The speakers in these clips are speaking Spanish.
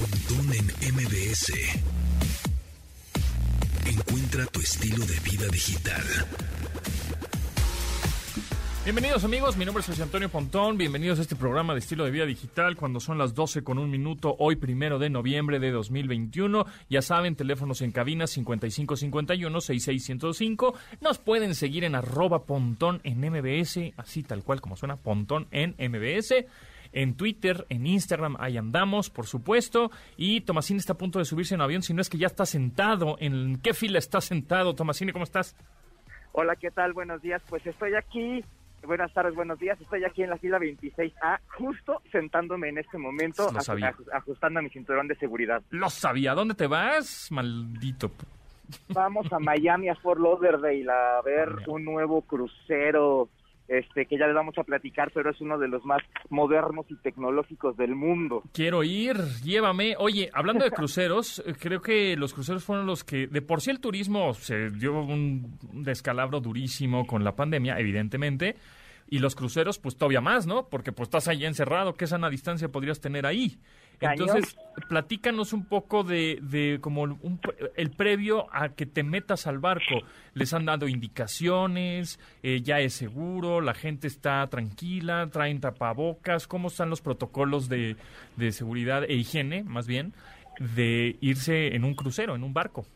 Pontón en MBS. Encuentra tu estilo de vida digital. Bienvenidos amigos, mi nombre es José Antonio Pontón, bienvenidos a este programa de estilo de vida digital cuando son las 12 con un minuto, hoy primero de noviembre de 2021. Ya saben, teléfonos en cabina 5551-6605. Nos pueden seguir en arroba Pontón en MBS, así tal cual como suena, Pontón en MBS. En Twitter, en Instagram, ahí andamos, por supuesto. Y Tomasini está a punto de subirse en un avión, si no es que ya está sentado. ¿En qué fila está sentado, Tomasini? ¿Cómo estás? Hola, ¿qué tal? Buenos días. Pues estoy aquí Buenas tardes, buenos días. Estoy aquí en la fila 26A, justo sentándome en este momento, Lo sabía. aj- ajustando a mi cinturón de seguridad. Lo sabía. ¿Dónde te vas? Maldito. Vamos a Miami, a Fort Lauderdale, a ver un nuevo crucero, este que ya les vamos a platicar, pero es uno de los más modernos y tecnológicos del mundo. Quiero ir, llévame. Oye, hablando de cruceros, creo que los cruceros fueron los que, de por sí el turismo se dio un un descalabro durísimo con la pandemia, evidentemente, y los cruceros, pues todavía más, ¿no? Porque pues estás ahí encerrado, ¿qué sana distancia podrías tener ahí? Cañón. Entonces, platícanos un poco de, de como un el previo a que te metas al barco. ¿Les han dado indicaciones? Eh, ¿Ya es seguro? ¿La gente está tranquila? ¿Traen tapabocas? ¿Cómo están los protocolos de, de seguridad e higiene, más bien, de irse en un crucero, en un barco?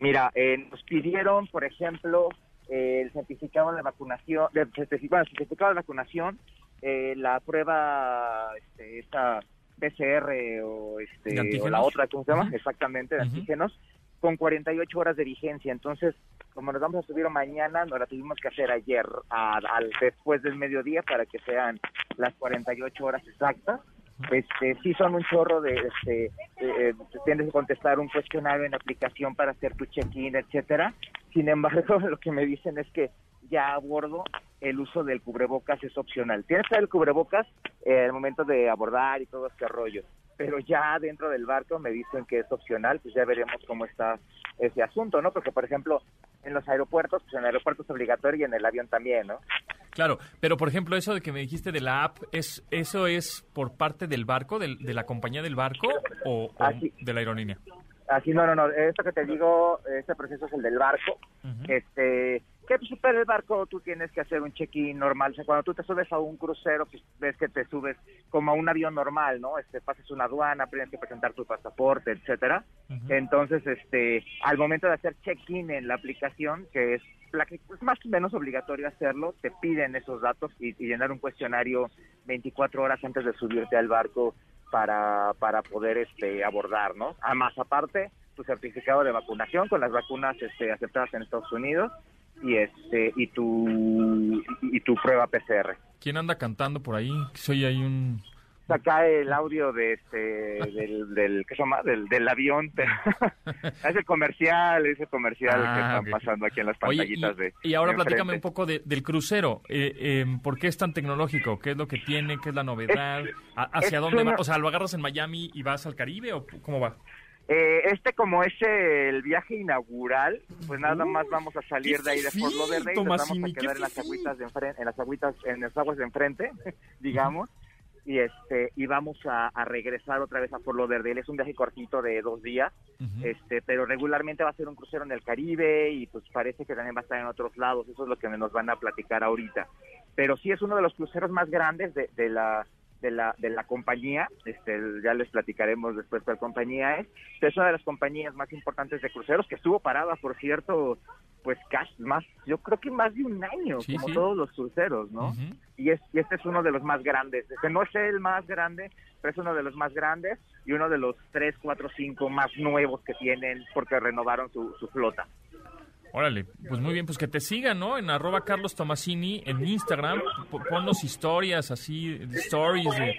Mira, eh, nos pidieron, por ejemplo, eh, el certificado de vacunación, de, el certificado de vacunación, eh, la prueba, este, esta PCR o, ¿De este, o la otra, ¿cómo se llama? Exactamente, de Ujú. antígenos, con 48 horas de vigencia. Entonces, como nos vamos a subir mañana, nos la tuvimos que hacer ayer, a- al después del mediodía, para que sean las 48 horas exactas. Este, sí son un chorro de, este, eh, tienes que contestar un cuestionario en aplicación para hacer tu check-in, etcétera. Sin embargo, lo que me dicen es que ya a bordo el uso del cubrebocas es opcional. Tienes que usar el cubrebocas eh, al momento de abordar y todo este rollo, pero ya dentro del barco me dicen que es opcional, pues ya veremos cómo está ese asunto, ¿no? Porque, por ejemplo, en los aeropuertos, pues en el aeropuerto es obligatorio y en el avión también, ¿no? Claro, pero por ejemplo, eso de que me dijiste de la app, ¿es, ¿eso es por parte del barco, del- de la compañía del barco o, de la aerolínea? Así, no, no, no, esto que te digo, este proceso es el del barco, este, que pues, para el barco tú tienes que hacer un check-in normal, o sea, cuando tú te subes a un crucero, pues ves que te subes como a un avión normal, ¿no? Este, pasas una aduana, tienes que presentar tu pasaporte, etcétera. Entonces, este, al momento de hacer check-in en la aplicación, que es la que es más o menos obligatorio hacerlo, te piden esos datos y, y llenar un cuestionario 24 horas antes de subirte al barco para, para poder este, abordar, ¿no? A más aparte, tu certificado de vacunación con las vacunas este, aceptadas en Estados Unidos y este y tu y, tu prueba PCR. ¿Quién anda cantando por ahí? Soy ahí un... Acá el audio de este del, del ¿qué se llama? del, del avión, pero ese comercial, ese comercial que Ah, están pasando aquí en las Oye, pantallitas y, de y ahora de platícame un poco de- del crucero. Eh, eh, ¿Por qué es tan tecnológico? ¿Qué es lo que tiene? ¿Qué es la novedad? ¿A- ¿Hacia es dónde una- va? O sea, ¿lo agarras en Miami y vas al Caribe o cómo va? Eh, este como es el viaje inaugural, pues nada más vamos a salir de ahí de Fort Lauderdale, nos vamos a quedar en las agüitas de enfrente, en las agüitas, en las aguas de enfrente, digamos, y este y vamos a, a regresar otra vez a Fort Lauderdale. Es un viaje cortito de dos días, este, pero regularmente va a ser un crucero en el Caribe y pues parece que también va a estar en otros lados. Eso es lo que nos van a platicar ahorita. Pero sí es uno de los cruceros más grandes de, de la de la de la compañía. Este, ya les platicaremos después cuál compañía es. Es una de las compañías más importantes de cruceros que estuvo parada, por cierto, pues casi más, yo creo que más de un año, Sí, como sí. todos los cruceros, ¿no? Y, es, y este es uno de los más grandes. Este no es el más grande, pero es uno de los más grandes y uno de los tres, cuatro, cinco más nuevos que tienen porque renovaron su, su flota. Órale, pues muy bien, pues que te sigan, ¿no? En arroba Carlos Tomasini en Instagram, ponnos historias así, stories de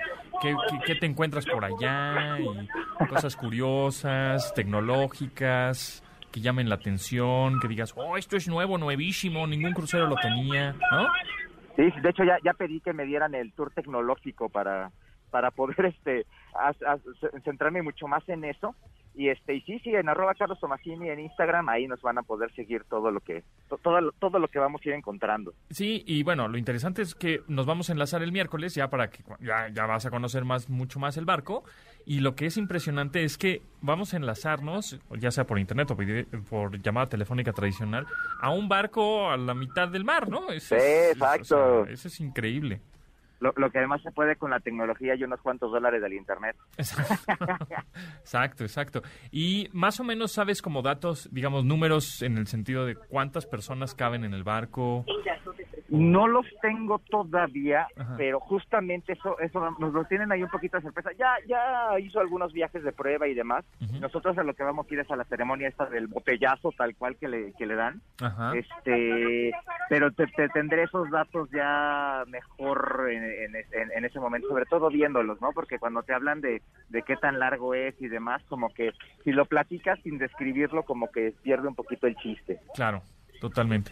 qué, te encuentras por allá y cosas curiosas, tecnológicas, que llamen la atención, que digas, oh, esto es nuevo, nuevísimo, ningún crucero lo tenía, ¿no? Sí, de hecho ya, pedí que me dieran el tour tecnológico para, para poder este centrarme mucho más en eso Y este y sí, sí, en arroba Carlos Tomasini en Instagram, ahí nos van a poder seguir todo lo que todo, todo lo que vamos a ir encontrando. Sí, y bueno, lo interesante es que nos vamos a enlazar el miércoles ya para que ya, ya vas a conocer más mucho más el barco y lo que es impresionante es que vamos a enlazarnos, ya sea por internet o por llamada telefónica tradicional, a un barco a la mitad del mar, ¿no? Sí, es- exacto. o sea, eso es increíble. Lo, lo que además se puede con la tecnología y unos cuantos dólares del internet. Exacto, exacto. Y más o menos sabes como datos, digamos, números en el sentido de cuántas personas caben en el barco. No los tengo todavía, Ajá. pero justamente eso eso nos lo tienen ahí un poquito de sorpresa. Ya ya hizo algunos viajes de prueba y demás. Nosotros a lo que vamos a ir es a la ceremonia esta del botellazo tal cual que le, que le dan. Ajá. Este, pero te, te tendré esos datos ya mejor en, en, ese momento, sobre todo viéndolos, ¿no? Porque cuando te hablan de, de qué tan largo es y demás, como que si lo platicas sin describirlo, como que pierde un poquito el chiste. Claro, totalmente.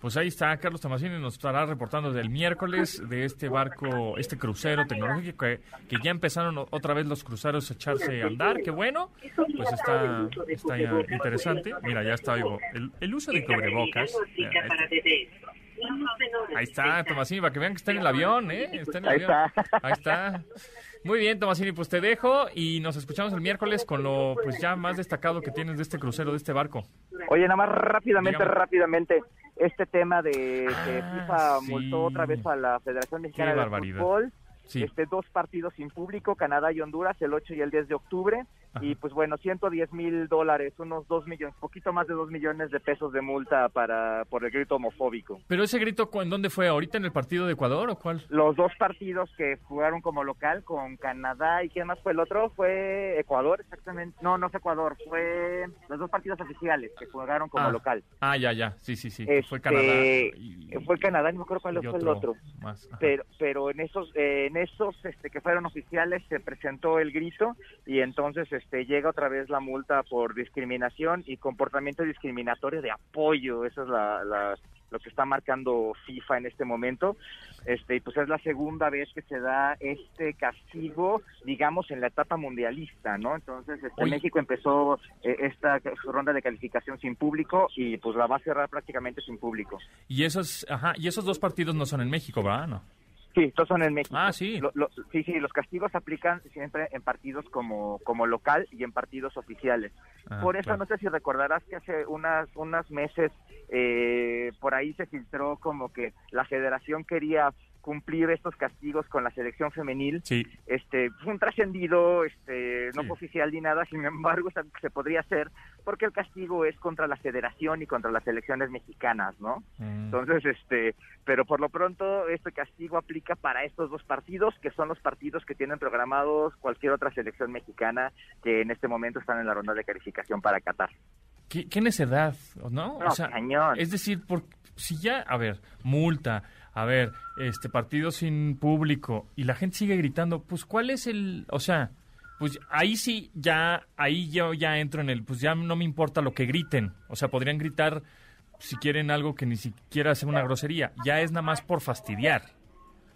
Pues ahí está, Carlos Tomasini nos estará reportando del miércoles de este barco, este crucero tecnológico que, ya empezaron otra vez los cruceros a echarse a andar, qué bueno, pues está, ya interesante. Mira, ya está el, el uso de cubrebocas. Está. Ahí está, Tomasini, para que vean que está en el avión, ¿eh? Está en el Ahí avión. está. Ahí está. Muy bien, Tomasini, pues te dejo y nos escuchamos el miércoles con lo pues ya más destacado que tienes de este crucero, de este barco. Oye, nada más rápidamente, Dígame. rápidamente, este tema de que Ah, FIFA sí. multó otra vez a la Federación Mexicana Qué de barbaridad. Fútbol, Sí. este dos partidos sin público, Canadá y Honduras, el 8 y el 10 de octubre, y pues bueno, 110 mil dólares, unos 2 millones, poquito más de 2 millones de pesos de multa para por el grito homofóbico. Pero ese grito, ¿cu- ¿en dónde fue? ¿Ahorita en el partido de Ecuador o cuál? Los dos partidos que jugaron como local con Canadá y quién más fue el otro fue Ecuador, exactamente. No, no fue Ecuador, fue los dos partidos oficiales que jugaron como Ah, local. Ah, ya, ya. Sí, sí, sí. Este, Fue Canadá. y- Fue Canadá, no me acuerdo cuál fue el otro. más. Pero, pero en esos, eh, en esos este, que fueron oficiales se presentó el grito y entonces este, llega otra vez la multa por discriminación y comportamiento discriminatorio de apoyo. Eso es la, la- lo que está marcando FIFA en este momento. Este, y pues es la segunda vez que se da este castigo, digamos, en la etapa mundialista, ¿no? Entonces, este. México empezó eh, esta ronda de calificación sin público y pues la va a cerrar prácticamente sin público. Y esos, ajá, y esos dos partidos no son en México, ¿verdad? No. Sí, todos son en México. Ah, sí. Lo- lo- sí, sí, los castigos se aplican siempre en partidos como, como local y en partidos oficiales. Ah, por eso, claro. no sé si recordarás que hace unas, unos meses eh, por ahí se filtró como que la federación quería cumplir estos castigos con la selección femenil. Sí. Este, fue un trascendido, este, no Sí. fue oficial ni nada, sin embargo, es algo que se podría hacer porque el castigo es contra la federación y contra las selecciones mexicanas, ¿no? Mm. Entonces, este, pero por lo pronto este castigo aplica para estos dos partidos, que son los partidos que tienen programados cualquier otra selección mexicana que en este momento están en la ronda de calificación para Qatar. ¿Qué, qué necedad, no? No, cañón. es decir, por, si ya, a ver, multa, a ver, este partido sin público y la gente sigue gritando, pues ¿cuál es el, o sea, pues ahí sí ya, ahí yo ya entro en el, pues ya no me importa lo que griten, o sea, podrían gritar si quieren algo que ni siquiera sea una grosería, ya es nada más por fastidiar.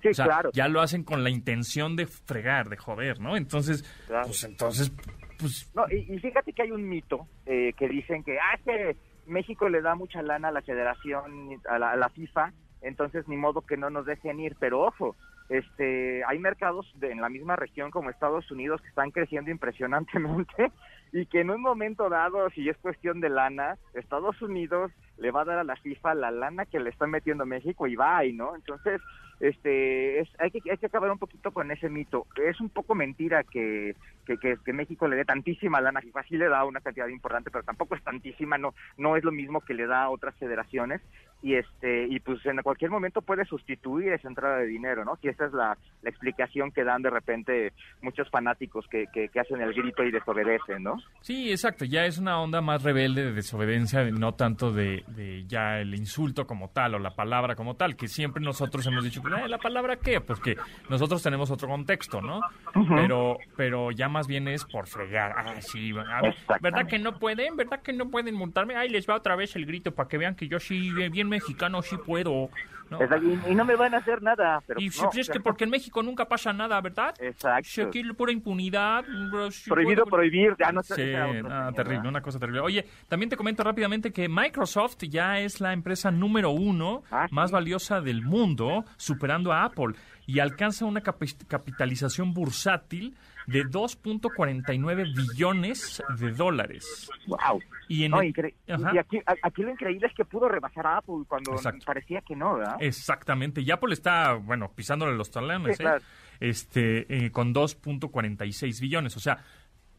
Sí, O sea, claro. ya lo hacen con la intención de fregar, de joder, ¿no? Entonces, Claro. pues entonces, pues No, y, y fíjate que hay un mito eh, que dicen que, ah, es que México le da mucha lana a la federación, a la, a la FIFA, entonces ni modo que no nos dejen ir, pero ojo, este, hay mercados de- en la misma región como Estados Unidos que están creciendo impresionantemente y que en un momento dado, si es cuestión de lana, Estados Unidos le va a dar a la FIFA la lana que le está metiendo México y va ahí, ¿no? Entonces, este, es, hay, que, hay que acabar un poquito con ese mito. Es un poco mentira que, que, que, México le dé tantísima lana FIFA, sí le da una cantidad importante, pero tampoco es tantísima, no, no es lo mismo que le da a otras federaciones y este y pues en cualquier momento puede sustituir esa entrada de dinero, ¿no? Que esa es la, la explicación que dan de repente muchos fanáticos que, que, que hacen el grito y desobedecen, ¿no? Sí, exacto. Ya es una onda más rebelde de desobediencia, no tanto de, de ya el insulto como tal o la palabra como tal, que siempre nosotros hemos dicho, "Eh, ¿la palabra qué? Pues que nosotros tenemos otro contexto, ¿no? Pero pero ya más bien es por fregar. Ah, sí, a ver. ¿verdad que no pueden? ¿Verdad que no pueden montarme? Ahí les va otra vez el grito para que vean que yo sí, bien mexicano, sí puedo. ¿No? Exacto, y, y no me van a hacer nada. Pero Y no, si- es que porque en México nunca pasa nada, ¿verdad? Exacto. Si aquí pura impunidad. si Prohibido prohibir, ya no. Sí, señor, terrible, una cosa terrible. Oye, también te comento rápidamente que Microsoft ya es la empresa número uno Ah, sí. más valiosa del mundo, superando a Apple, y alcanza una capi- capitalización bursátil de 2.49 billones de dólares. Wow. Y en No, el- incre- Ajá. y aquí, aquí lo increíble es que pudo rebasar a Apple cuando Exacto. parecía que no, ¿verdad? Exactamente. Y Apple está, bueno, pisándole los talones, Sí, ¿eh? claro. este, eh, con 2.46 billones. O sea,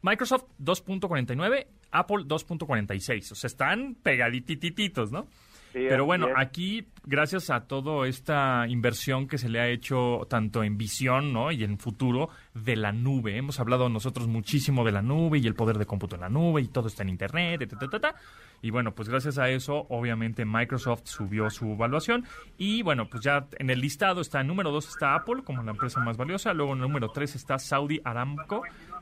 Microsoft 2.49, Apple 2.46. O sea, están pegaditititos, ¿no? Sí, Pero bueno, aquí, gracias a toda esta inversión que se le ha hecho tanto en visión ¿no? y en futuro de la nube. Hemos hablado nosotros muchísimo de la nube y el poder de cómputo en la nube y todo está en Internet. ta, ta, ta, ta. Y bueno, pues gracias a eso, obviamente Microsoft subió su evaluación. Y bueno, pues ya en el listado está en número 2 está Apple como la empresa más valiosa. Luego en el número 3 está Saudi Aramco,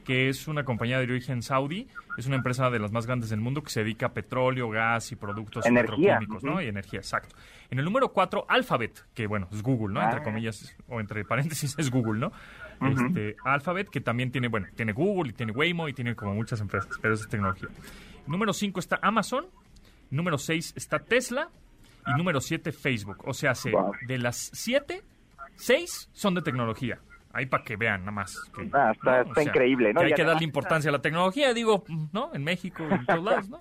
que es una compañía de origen saudí. Es una empresa de las más grandes del mundo que se dedica a petróleo, gas y productos petroquímicos, ¿no? y energía, exacto. En el número 4, Alphabet, que bueno, es Google, ¿no? Entre Ah. comillas, o entre paréntesis, es Google, ¿no? Este, Alphabet, que también tiene, bueno, tiene Google y tiene Waymo y tiene como muchas empresas, pero es tecnología. Número 5 está Amazon, número 6 está Tesla y número 7 Facebook. O sea, se- Wow. de las 7, 6 son de tecnología. Ahí para que vean nada más. que, Ah, está- está increíble, ¿no? que hay que darle importancia a la tecnología, digo, ¿no? En México, en todos lados, ¿no?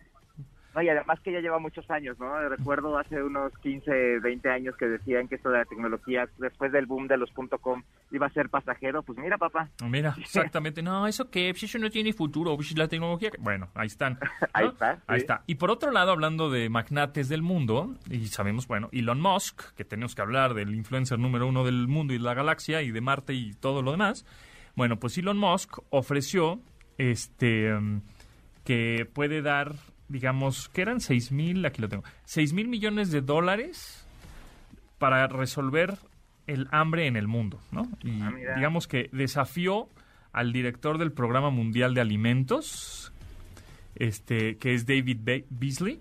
No, y además que ya lleva muchos años, ¿no? Recuerdo hace unos 15, 20 años que decían que esto de la tecnología, después del boom de los .com, iba a ser pasajero. Pues mira, papá, Mira, exactamente. No, eso que pues eso no tiene futuro. pues, la tecnología. Bueno, ahí están. ¿no? Ahí está, Ahí está. Y por otro lado, hablando de magnates del mundo, y sabemos, bueno, Elon Musk, que tenemos que hablar del influencer número uno del mundo y de la galaxia y de Marte y todo lo demás. Bueno, pues Elon Musk ofreció este mm, que puede dar, digamos, que eran 6 mil, aquí lo tengo, 6 mil millones de dólares para resolver el hambre en el mundo, ¿no? Y Ah, digamos que desafió al director del Programa Mundial de Alimentos, este, que es David Be- Beasley,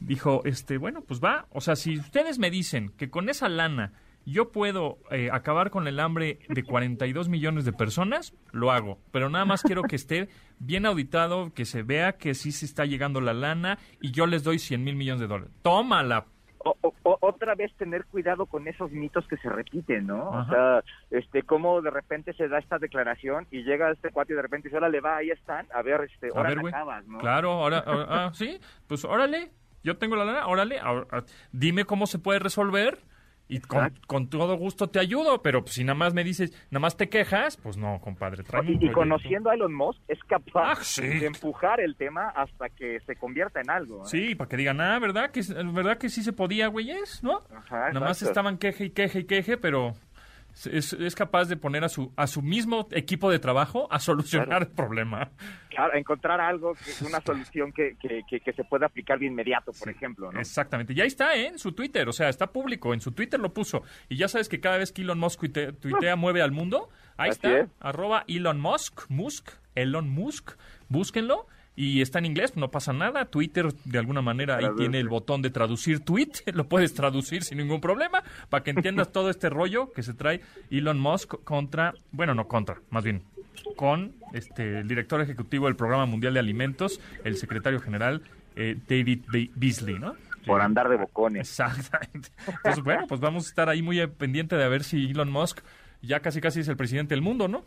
dijo, este, bueno, pues va, o sea, si ustedes me dicen que con esa lana yo puedo eh, acabar con el hambre de 42 millones de personas, lo hago, pero nada más quiero que esté bien auditado, que se vea que sí se está llegando la lana y yo les doy 100 mil millones de dólares. Tómala, O- otra vez tener cuidado con esos mitos que se repiten, ¿no? Ajá. O sea, este, cómo de repente se da esta declaración y llega este cuate y de repente dice, órale, va, ahí están, a ver, este, A ver, acabas, ¿no? Claro, ahora, ahora- ah, sí, pues órale, yo tengo la lana, órale, ahora, ah, dime cómo se puede resolver y con, todo gusto te ayudo, pero pues, si nada más me dices, nada más te quejas, pues no, compadre, Y, conociendo a Elon Musk, es capaz Ah, sí. de empujar el tema hasta que se convierta en algo. ¿eh? Sí, para que digan, ah, ¿verdad que, ¿verdad que sí se podía, güeyes? ¿No? Ajá, Nada más estaban queje y queje y queje, pero es, es capaz de poner a su, a su mismo equipo de trabajo a solucionar Claro. el problema. Claro, encontrar algo, que, una solución que, que, que, que se pueda aplicar de inmediato, por ejemplo, ¿no? Exactamente. Y ahí está, ¿eh? En su Twitter. O sea, está público. En su Twitter lo puso. Y ya sabes que cada vez que Elon Musk tuite- tuitea, mueve al mundo. Ahí Así está. es. Arroba Elon Musk. Musk. Elon Musk. Búsquenlo. Y está en inglés, no pasa nada. Twitter, de alguna manera, ahí tiene el botón de traducir tweet. Lo puedes traducir sin ningún problema. Para que entiendas todo este rollo que se trae Elon Musk contra. Bueno, no contra, más bien. Con este, el director ejecutivo del Programa Mundial de Alimentos, el secretario general eh, David Be- Beasley, ¿no? Por andar de bocones. Exactamente. Pues bueno, pues vamos a estar ahí muy pendiente de ver si Elon Musk ya casi casi es el presidente del mundo, ¿no?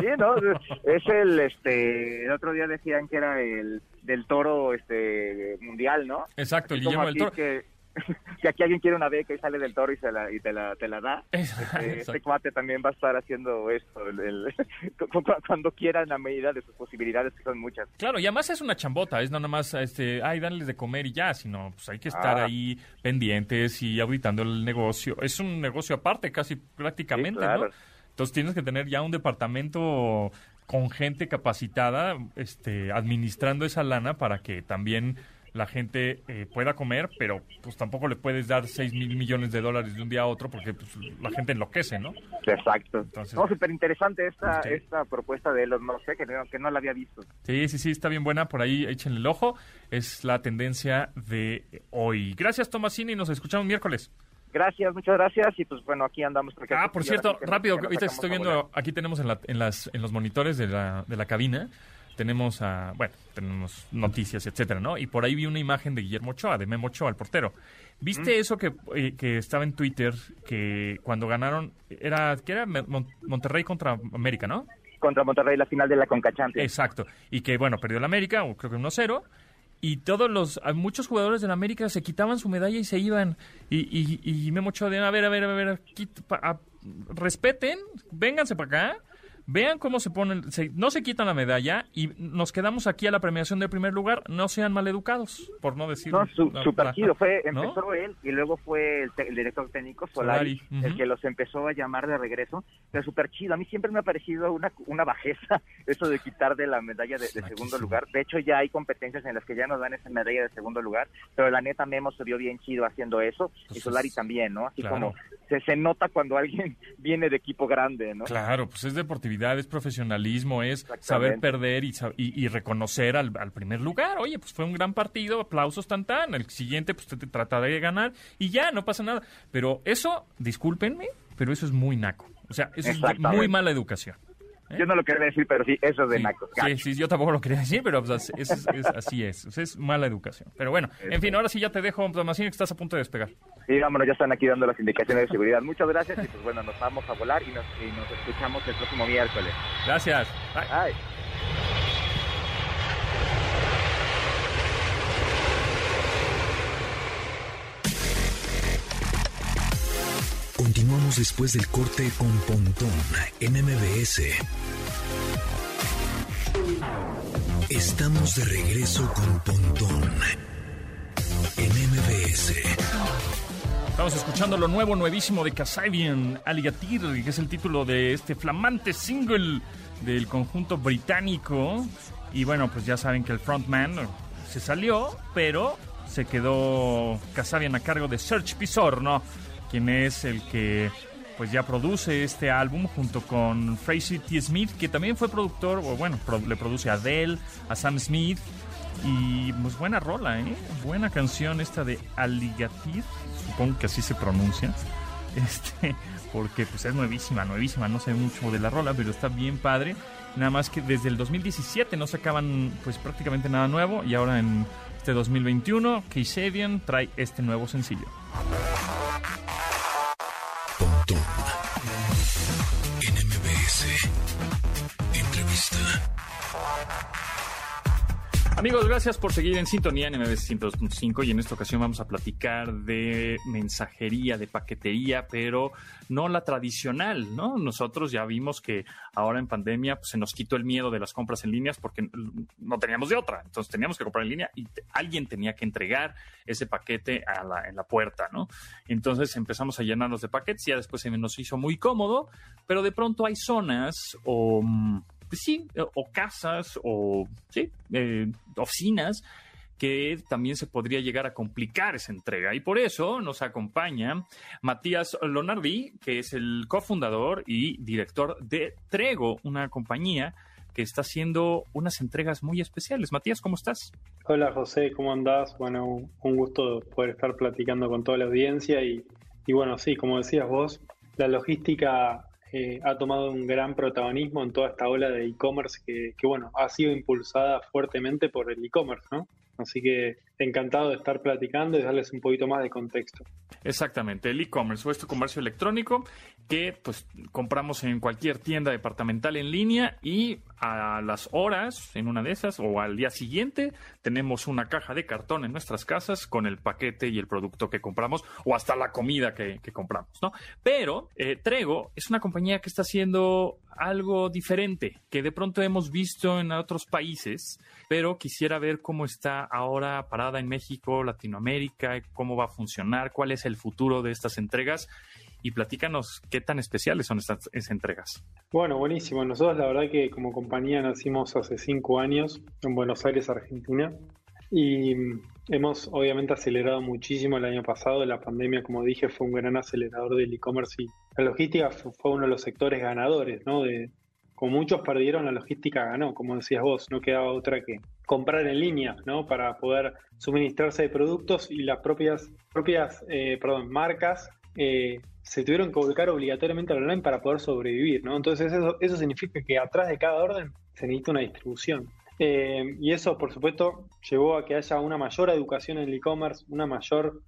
Sí, ¿no? Es el, este, el otro día decían que era el del toro, este, mundial, ¿no? Exacto, el Guillermo del Toro. Que, que aquí alguien quiere una beca y sale del toro y, se la, y te, la, te la da. Es- Este, este cuate también va a estar haciendo esto el- el- cu- cu- cuando quiera en la medida de sus posibilidades, que son muchas. Claro, y además es una chambota, es no nada más, este, ay, darles de comer y ya, sino pues hay que estar Ah. ahí pendientes y auditando el negocio. Es un negocio aparte, casi prácticamente, Sí, claro. ¿no? Entonces tienes que tener ya un departamento con gente capacitada, este, administrando esa lana para que también la gente eh, pueda comer, pero pues tampoco le puedes dar 6 mil millones de dólares de un día a otro porque pues, la gente enloquece, ¿no? Exacto. Entonces- no, súper interesante esta, Sí. esta propuesta de Elon Musk, ¿eh? que no, que no la había visto. Sí, sí, sí, está bien buena. Por ahí échenle el ojo. Es la tendencia de hoy. Gracias, Tomasini. Nos escuchamos miércoles. Gracias, muchas gracias. Y pues bueno, aquí andamos. Ah, por cierto, rápido, ahorita estoy viendo, aquí tenemos en, la, en, las, en los monitores de la, de la cabina, tenemos a, bueno, tenemos noticias, etcétera, ¿no? Y por ahí vi una imagen de Guillermo Ochoa, de Memo Ochoa, el portero. ¿Viste eso que, eh, que estaba en Twitter, que cuando ganaron, era, que era Monterrey contra América, ¿no? Contra Monterrey, la final de la Conca Exacto. Y que, bueno, perdió la América, creo que 1-0 y todos los muchos jugadores de la América se quitaban su medalla y se iban. Y, y, y Memo Ochoa de a ver a ver a ver respeten vénganse para acá Vean cómo se ponen, no se quitan la medalla y nos quedamos aquí a la premiación del primer lugar. No sean maleducados, por no decir. No, su, super chido. Fue, empezó él y luego fue el, director técnico Solari, el que los empezó a llamar de regreso. Pero súper chido. A mí siempre me ha parecido una, una bajeza eso de quitar de la medalla de, segundo lugar. De hecho, ya hay competencias en las que ya nos dan esa medalla de segundo lugar. Pero la neta, Memo se vio bien chido haciendo eso. y Solari también, ¿no? Así como se, se nota cuando alguien viene de equipo grande, ¿no? Claro, pues es deportividad es profesionalismo, es saber perder y, y, reconocer al, primer lugar. Oye, pues fue un gran partido, aplausos tan tan. El siguiente, pues te, te trata de ganar y ya, no pasa nada. Pero eso, discúlpenme, pero eso es muy naco. O sea, eso es muy mala educación. ¿Eh? Yo no lo quería decir, pero sí, eso es de naco. Sí, sí, yo tampoco lo quería decir, pero pues, es, así es. es mala educación. Pero bueno, en fin, ahora sí ya te dejo, Tomasino, que estás a punto de despegar. Sí, vámonos, ya están aquí dando las indicaciones de seguridad. Muchas gracias y pues bueno, nos vamos a volar y nos, y nos escuchamos el próximo miércoles. Gracias. Bye. Continuamos después del corte con Pontón en MBS. Estamos de regreso con Pontón en MBS. Estamos escuchando lo nuevo, nuevísimo de Kasabian Alligator, que es el título de este flamante single del conjunto británico. Y bueno, pues ya saben que el frontman se salió, pero se quedó Kasabian a cargo de Serge Pisorno quien es el que pues ya produce este álbum junto con Fraser T. Smith, que también fue productor, o bueno, le produce a Adele, a Sam Smith, y pues buena rola, ¿eh? Buena canción esta de Alligator, supongo que así se pronuncia, este, porque pues es nuevísima, nuevísima, no sé mucho de la rola, pero está bien padre. Nada más que desde el 2017 no sacaban pues prácticamente nada nuevo y ahora en este 2021 Kasabian trae este nuevo sencillo. Amigos, gracias por seguir en sintonía en MBS 102.5 y en esta ocasión vamos a platicar de mensajería, de paquetería, pero no la tradicional, ¿no? Nosotros ya vimos que ahora en pandemia pues, se nos quitó el miedo de las compras en líneas porque no teníamos de otra, entonces teníamos que comprar en línea y alguien tenía que entregar ese paquete en la puerta, ¿no? Entonces empezamos a llenarnos de paquetes y ya después se nos hizo muy cómodo, pero de pronto hay zonas o mm, pues sí, eh, o casas o sí, eh, oficinas que también se podría llegar a complicar esa entrega. Y por eso nos acompaña Matías Lonardi, que es el cofundador y director de Trego, una compañía que está haciendo unas entregas muy especiales. Matías, ¿cómo estás? Hola José, ¿cómo andás? Bueno, un gusto poder estar platicando con toda la audiencia y, y bueno, sí, como decías vos, la logística eh, ha tomado un gran protagonismo en toda esta ola de e-commerce que, que, bueno, ha sido impulsada fuertemente por el e-commerce, ¿no? Así que encantado de estar platicando y darles un poquito más de contexto. Exactamente, el e-commerce o este comercio electrónico que pues compramos en cualquier tienda departamental en línea y a las horas, en una de esas, o al día siguiente, tenemos una caja de cartón en nuestras casas con el paquete y el producto que compramos o hasta la comida que, compramos, ¿no? Pero eh, Trego es una compañía que está haciendo algo diferente que de pronto hemos visto en otros países, pero quisiera ver cómo está ahora en México, Latinoamérica, cómo va a funcionar, cuál es el futuro de estas entregas y platícanos qué tan especiales son estas, entregas. Bueno, buenísimo. Nosotros la verdad que como compañía nacimos hace cinco años en Buenos Aires, Argentina, y hemos obviamente acelerado muchísimo el año pasado. La pandemia, como dije, fue un gran acelerador del e-commerce y la logística fue uno de los sectores ganadores, ¿no? Como muchos perdieron, la logística ganó, como decías vos, no quedaba otra que comprar en línea, ¿no? Para poder suministrarse de productos y las propias, propias eh, perdón, marcas eh, se tuvieron que volcar obligatoriamente al online para poder sobrevivir, ¿no? Entonces eso, eso significa que atrás de cada orden se necesita una distribución. Eh, y eso, por supuesto, llevó a que haya una mayor educación en el e-commerce, una mayor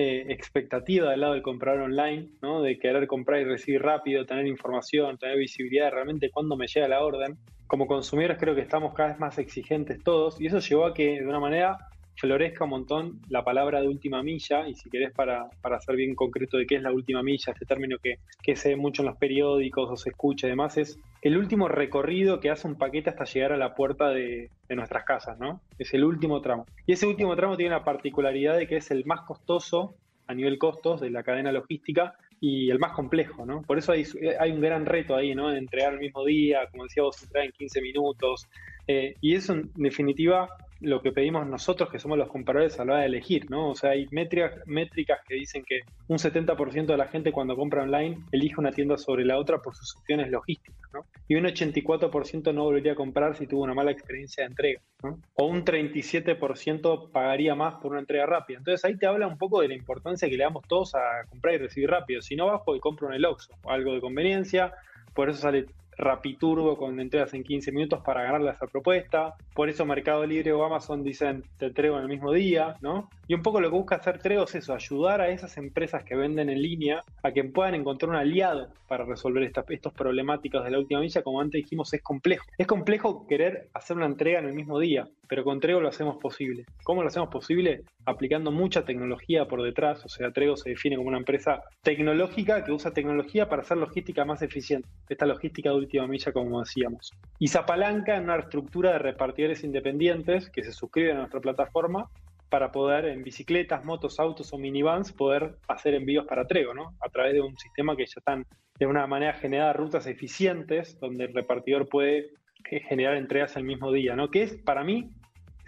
eh, expectativa del lado del comprador online, ¿no? de querer comprar y recibir rápido, tener información, tener visibilidad de realmente cuándo me llega la orden. Como consumidores creo que estamos cada vez más exigentes todos y eso llevó a que de una manera florezca un montón la palabra de última milla, y si querés para, para ser bien concreto de qué es la última milla, este término que, que se ve mucho en los periódicos o se escucha y demás, es el último recorrido que hace un paquete hasta llegar a la puerta de, de nuestras casas, ¿no? Es el último tramo. Y ese último tramo tiene la particularidad de que es el más costoso a nivel costos de la cadena logística y el más complejo, ¿no? Por eso hay, hay un gran reto ahí, ¿no? De entregar el mismo día, como decía vos, entregar en 15 minutos. Eh, y eso, en definitiva, lo que pedimos nosotros, que somos los compradores a la hora de elegir, ¿no? O sea, hay métricas, métricas que dicen que un 70% de la gente cuando compra online elige una tienda sobre la otra por sus opciones logísticas, ¿no? Y un 84% no volvería a comprar si tuvo una mala experiencia de entrega, ¿no? O un 37% pagaría más por una entrega rápida. Entonces ahí te habla un poco de la importancia que le damos todos a comprar y recibir rápido. Si no bajo y compro en el Oxxo, algo de conveniencia, por eso sale Rapiturbo con entregas en 15 minutos para ganarle a esa propuesta. Por eso Mercado Libre o Amazon dicen te entrego en el mismo día, ¿no? Y un poco lo que busca hacer Trego es eso, ayudar a esas empresas que venden en línea a que puedan encontrar un aliado para resolver estas, estos problemáticos de la última milla. Como antes dijimos, es complejo. Es complejo querer hacer una entrega en el mismo día, pero con Trego lo hacemos posible. ¿Cómo lo hacemos posible? Aplicando mucha tecnología por detrás. O sea, Trego se define como una empresa tecnológica que usa tecnología para hacer logística más eficiente. Esta logística de última milla, como decíamos. Y se apalanca en una estructura de repartidores independientes que se suscriben a nuestra plataforma para poder en bicicletas, motos, autos o minivans poder hacer envíos para Trego, ¿no? A través de un sistema que ya están de una manera generada rutas eficientes donde el repartidor puede eh, generar entregas el mismo día, ¿no? Que es para mí,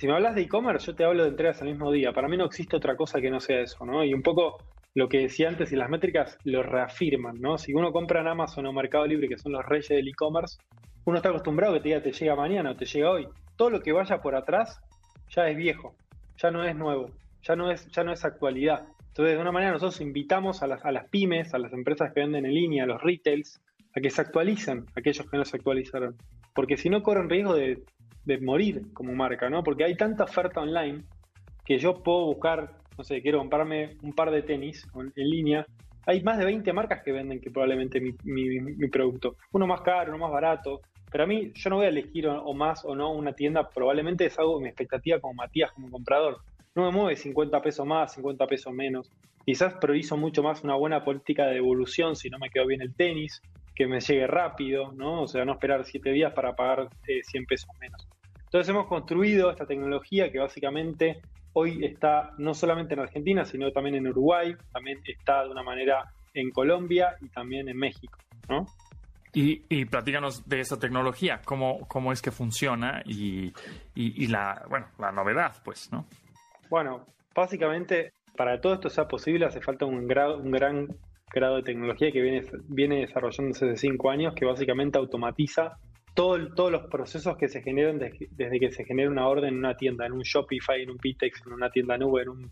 si me hablas de e-commerce, yo te hablo de entregas al mismo día. Para mí no existe otra cosa que no sea eso, ¿no? Y un poco lo que decía antes y las métricas lo reafirman, ¿no? Si uno compra en Amazon o Mercado Libre, que son los reyes del e-commerce, uno está acostumbrado que te diga te llega mañana o te llega hoy. Todo lo que vaya por atrás ya es viejo, ya no es nuevo, ya no es, ya no es actualidad. Entonces, de una manera, nosotros invitamos a las, a las pymes, a las empresas que venden en línea, a los retails, a que se actualicen aquellos que no se actualizaron. Porque si no, corren riesgo de, de morir como marca, ¿no? Porque hay tanta oferta online que yo puedo buscar, no sé, quiero comprarme un par de tenis en línea. Hay más de 20 marcas que venden que probablemente mi, producto. Uno más caro, uno más barato. Pero a mí, yo no voy a elegir o, más o no una tienda, probablemente es algo mi expectativa como Matías, como comprador. No me mueve 50 pesos más, 50 pesos menos. Quizás priorizo mucho más una buena política de evolución si no me quedó bien el tenis, que me llegue rápido, ¿no? O sea, no esperar 7 días para pagar eh, 100 pesos menos. Entonces hemos construido esta tecnología que básicamente hoy está no solamente en Argentina, sino también en Uruguay, también está de una manera en Colombia y también en México, ¿no? Y, y platícanos de esta tecnología, cómo, cómo es que funciona y, y, y, la, bueno, la novedad, pues, ¿no? Bueno, básicamente, para que todo esto sea posible hace falta un, grado, un gran grado de tecnología que viene, viene desarrollándose hace cinco años, que básicamente automatiza todo, todos los procesos que se generan desde, desde que se genera una orden en una tienda, en un Shopify, en un Pitex, en una tienda nube, en un,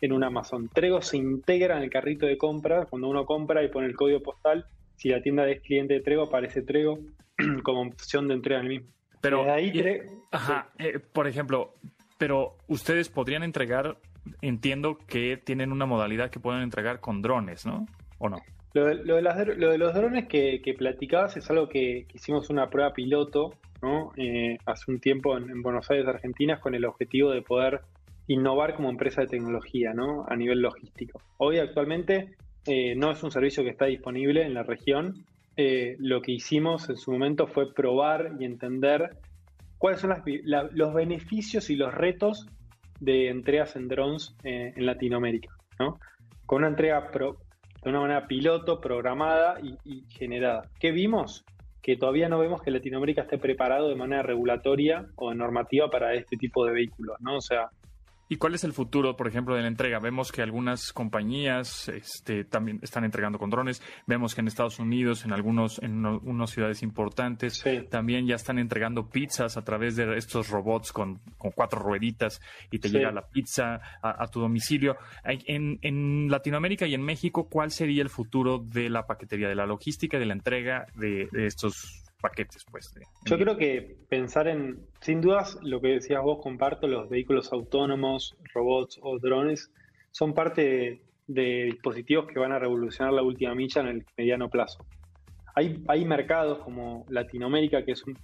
en un Amazon. Trego se integra en el carrito de compra, cuando uno compra y pone el código postal, si la tienda es cliente de Trego, aparece Trego como opción de entrega en el mismo. Pero, ahí, y, ajá, sí. eh, por ejemplo, pero ustedes podrían entregar, entiendo que tienen una modalidad que pueden entregar con drones, ¿no? ¿O no? Lo de, los drones que, platicabas es algo que, hicimos una prueba piloto, ¿no? Eh, hace un tiempo en, en, Buenos Aires, Argentina, con el objetivo de poder innovar como empresa de tecnología, ¿no? A nivel logístico. Hoy actualmente eh, no es un servicio que está disponible en la región. Eh, lo que hicimos en su momento fue probar y entender cuáles son los beneficios y los retos de entregas en drones en Latinoamérica, ¿no? Con una entrega pro, de una manera piloto, programada y, y, generada. ¿Qué vimos? Que todavía no vemos que Latinoamérica esté preparado de manera regulatoria o normativa para este tipo de vehículos, ¿no? O sea, ¿Y cuál es el futuro, por ejemplo, de la entrega? Vemos que algunas compañías este, también están entregando con drones. Vemos que en Estados Unidos, en algunos, en unas ciudades importantes, también ya están entregando pizzas a través de estos robots con, con cuatro rueditas y te llega la pizza a, tu domicilio. En, en, Latinoamérica y en México, ¿cuál sería el futuro de la paquetería, de la logística, de la entrega de, de estos paquetes, pues. Yo creo que pensar en, sin dudas, lo que decías vos, comparto, los vehículos autónomos, robots o drones, son parte de, dispositivos que van a revolucionar la última milla en el mediano plazo. Hay, hay mercados como Latinoamérica, que es un,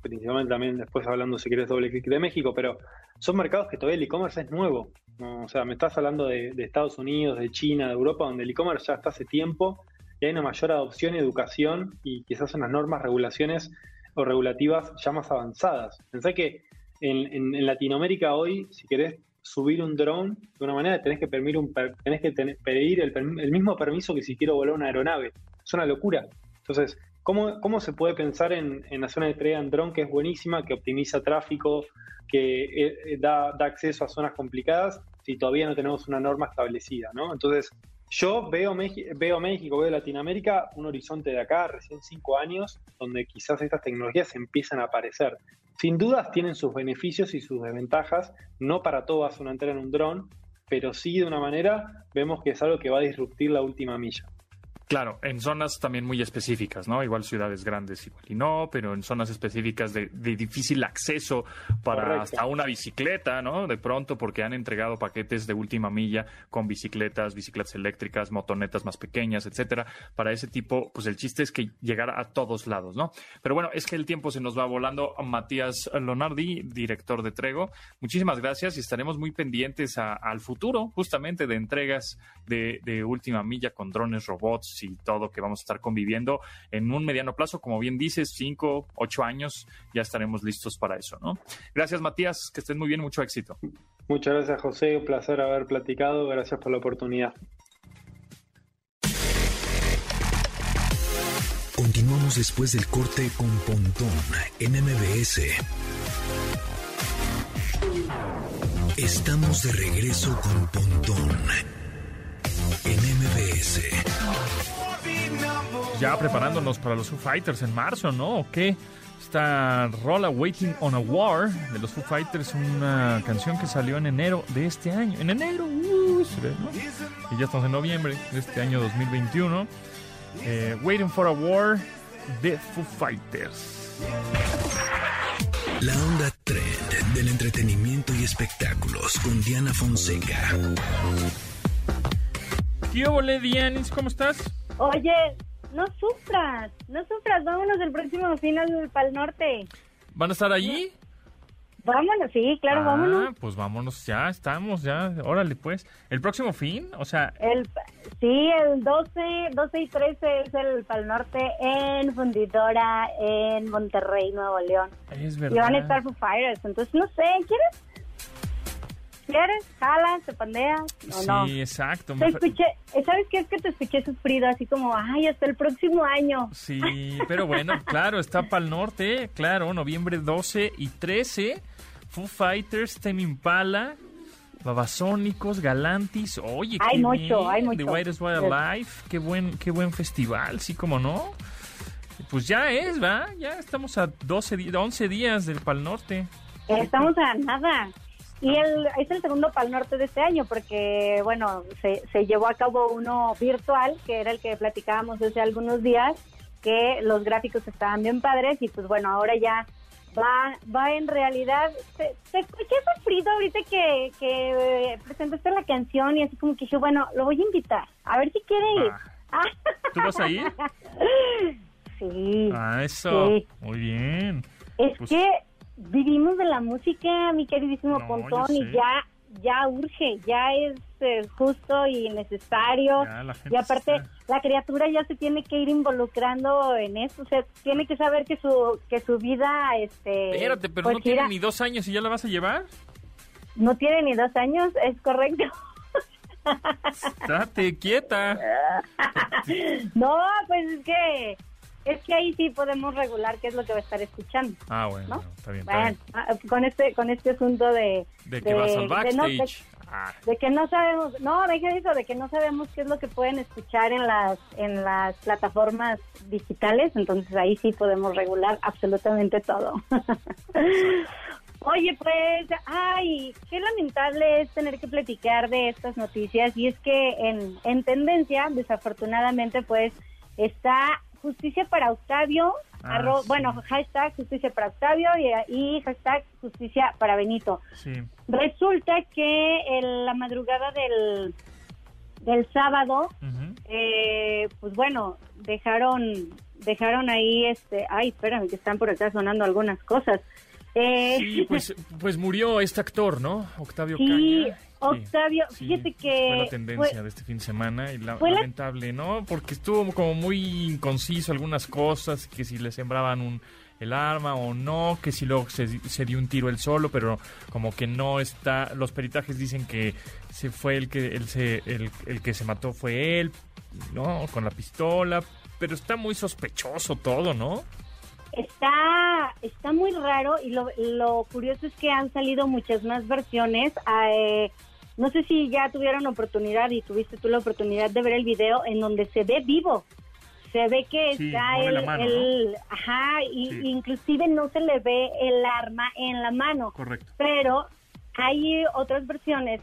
principalmente también después hablando si quieres doble clic de México, pero son mercados que todavía el e-commerce es nuevo. O sea, me estás hablando de, de, Estados Unidos, de China, de Europa, donde el e-commerce ya está hace tiempo y hay una mayor adopción educación y quizás unas normas, regulaciones o regulativas ya más avanzadas. Pensé que en, Latinoamérica hoy, si querés subir un dron, de una manera tenés que, pedir, un, tenés que pedir el, mismo permiso que si quiero volar una aeronave. Es una locura. Entonces, ¿cómo, cómo se puede pensar en, en hacer una entrega en dron que es buenísima, que optimiza tráfico, que eh, da, da acceso a zonas complicadas, si todavía no tenemos una norma establecida? ¿no? Entonces, yo veo, veo México, veo Latinoamérica, un horizonte de acá, recién cinco años, donde quizás estas tecnologías empiezan a aparecer. Sin dudas tienen sus beneficios y sus desventajas, no para todas una entrega en un dron, pero sí de una manera vemos que es algo que va a disruptir la última milla. Claro, en zonas también muy específicas, ¿no? Igual ciudades grandes, igual y no, pero en zonas específicas de, difícil acceso para hasta una bicicleta, ¿no? De pronto, porque han entregado paquetes de última milla con bicicletas, bicicletas eléctricas, motonetas más pequeñas, etcétera. Para ese tipo, pues el chiste es que llegara a todos lados, ¿no? Pero bueno, es que el tiempo se nos va volando. Matías Lonardi, director de Trego, muchísimas gracias y estaremos muy pendientes al futuro, justamente, de entregas de, de última milla con drones, robots y todo que vamos a estar conviviendo en un mediano plazo, como bien dices, cinco, ocho años, ya estaremos listos para eso, ¿no? Gracias, Matías, que estés muy bien, mucho éxito. Muchas gracias, José, un placer haber platicado, gracias por la oportunidad. Continuamos después del corte con Pontón en MBS. Estamos de regreso con Pontón en MBS. Ya preparándonos para los Foo Fighters en marzo, ¿no? ¿O qué? Esta rola Waiting on a War de los Foo Fighters, una canción que salió en enero de este año. En enero, uh, y ya estamos en noviembre de este año 2021. Eh, Waiting for a War de Foo Fighters. La onda trend del entretenimiento y espectáculos con Diana Fonseca. ¿Qué ole, Dianis? ¿Cómo estás? Oye, no sufras, no sufras, vámonos el próximo final para el norte. ¿Van a estar allí? Vámonos, sí, claro, ah, vámonos. Pues vámonos, ya estamos, ya, órale pues. ¿El próximo fin? O sea... El, sí, el 12, 12 y 13 es el Pal Norte en Fundidora, en Monterrey, Nuevo León. Es verdad. Y van a estar Foo Fighters, entonces no sé, ¿quieres? ¿Quieres? ¿Jalas? ¿Te pandeas? ¿O no? Sí, exacto. Te escuché, ¿sabes qué? Es que te escuché sufrido, así como, ay, hasta el próximo año. Sí, pero bueno, claro, está para el norte, claro, noviembre 12 y 13, Foo Fighters, Tame Impala, Babasónicos, Galantis, oye, hay qué mucho, hay mucho. The Whitest Wildlife, qué buen, qué buen festival, sí, como no. Pues ya es, ¿va? Ya estamos a 12, 11 días del Pal Norte. Estamos a nada. Y el, es el segundo Pal Norte de este año, porque, bueno, se, se llevó a cabo uno virtual, que era el que platicábamos hace algunos días, que los gráficos estaban bien padres, y pues bueno, ahora ya va va en realidad. Te, escuché sufrido ahorita que, que presentaste la canción, y así como que dije, bueno, lo voy a invitar, a ver si quiere ir. Ah. ¿Tú vas a ir? sí. Ah, eso. Muy bien. Es pues que vivimos de la música, mi queridísimo Pontón, y ya ya urge, ya es eh, justo y necesario. y aparte, la criatura ya se tiene que ir involucrando en eso, o sea, tiene que saber que su que su vida, este... Espérate, pero no pues, tiene ni dos años y ya la vas a llevar. No tiene ni dos años, es correcto. Date quieta. no, pues es que es que ahí sí podemos regular qué es lo que va a estar escuchando. Ah, bueno, ¿no? está bien. Bueno, Está bien. ah, con este con este asunto de De que vas al de no- de- Ah, de que no sabemos, no, deja eso, de que no sabemos qué es lo que pueden escuchar en las en las plataformas digitales, entonces ahí sí podemos regular absolutamente todo. Oye, pues, ay, qué lamentable es tener que platicar de estas noticias y es que en, en tendencia, desafortunadamente, pues, está justicia para Octavio, Ah, arro- sí. bueno, hashtag justicia para Octavio y, y hashtag justicia para Benito. sí. Resulta que en la madrugada del, del sábado, eh, pues bueno, dejaron dejaron ahí este, ay, espérame que están por acá sonando algunas cosas. Eh, Sí, pues, pues murió este actor, ¿no? Octavio Sí, Caña. Octavio, sí, fíjate Fue que la tendencia fue- de este fin de semana y la- fue la- lamentable, ¿no? Porque estuvo como muy inconciso algunas cosas, que si le sembraban un, el arma o no, que si luego se, se dio un tiro él solo, pero como que no está, los peritajes dicen que se fue el que, él se, el, el que se mató fue él, ¿no? Con la pistola, pero está muy sospechoso todo, ¿no? Está, está muy raro y lo, lo curioso es que han salido muchas más versiones. Eh, no sé si ya tuvieron oportunidad y tuviste tú la oportunidad de ver el video en donde se ve vivo. Se ve que Sí, está el, la mano, el- ajá, y Sí. inclusive no se le ve el arma en la mano. Correcto. Pero hay otras versiones.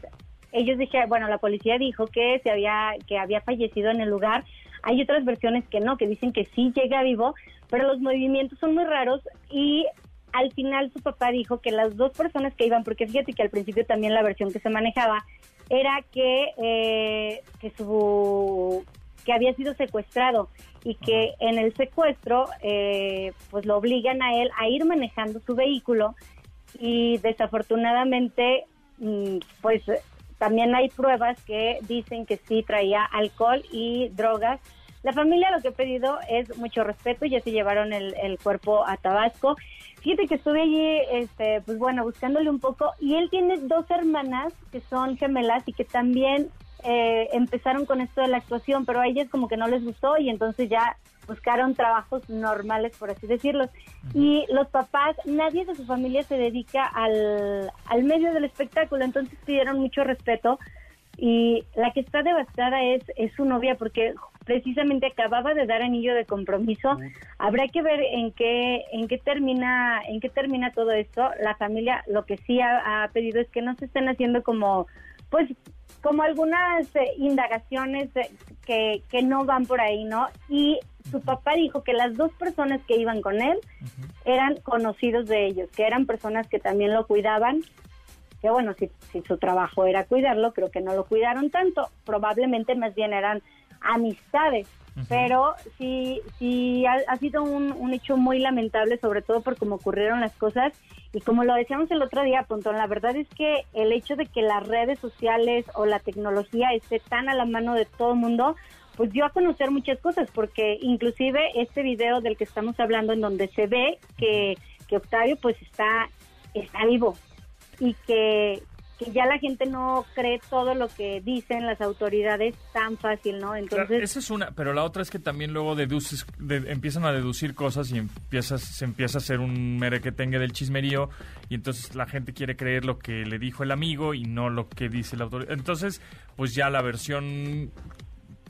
Ellos dijeron, bueno, la policía dijo que se había que había fallecido en el lugar. Hay otras versiones que no, que dicen que sí llega vivo, pero los movimientos son muy raros y al final su papá dijo que las dos personas que iban, porque fíjate que al principio también la versión que se manejaba era que eh, que su que había sido secuestrado y que en el secuestro eh, pues lo obligan a él a ir manejando su vehículo y desafortunadamente mm, pues también hay pruebas que dicen que sí traía alcohol y drogas. La familia lo que ha pedido es mucho respeto, ya se llevaron el, el cuerpo a Tabasco. Fíjate que estuve allí, este, pues bueno, buscándole un poco y él tiene dos hermanas que son gemelas y que también eh, empezaron con esto de la actuación, pero a ellas como que no les gustó y entonces ya buscaron trabajos normales, por así decirlo. Y los papás, nadie de su familia se dedica al, al medio del espectáculo, entonces pidieron mucho respeto. Y la que está devastada es, es su novia porque precisamente acababa de dar anillo de compromiso. Habrá que ver en qué en qué termina en qué termina todo esto. La familia lo que sí ha, ha pedido es que no se estén haciendo como pues como algunas eh, indagaciones eh, que, que no van por ahí, ¿no? Y su papá dijo que las dos personas que iban con él eran conocidos de ellos, que eran personas que también lo cuidaban, que bueno, si, si su trabajo era cuidarlo, creo que no lo cuidaron tanto, probablemente más bien eran amistades, pero sí, sí ha, ha sido un, un hecho muy lamentable, sobre todo por cómo ocurrieron las cosas. Y como lo decíamos el otro día, Pontón, la verdad es que el hecho de que las redes sociales o la tecnología esté tan a la mano de todo el mundo, pues dio a conocer muchas cosas, porque inclusive este video del que estamos hablando en donde se ve que, que Octavio pues está, está vivo y que, que ya la gente no cree todo lo que dicen las autoridades tan fácil, ¿no? Claro, Entonces, esa es una, pero la otra es que también luego deduces, de- empiezan a deducir cosas y empiezas, se empieza a hacer un merequetengue del chismerío y entonces la gente quiere creer lo que le dijo el amigo y no lo que dice la autoridad. Entonces, pues ya la versión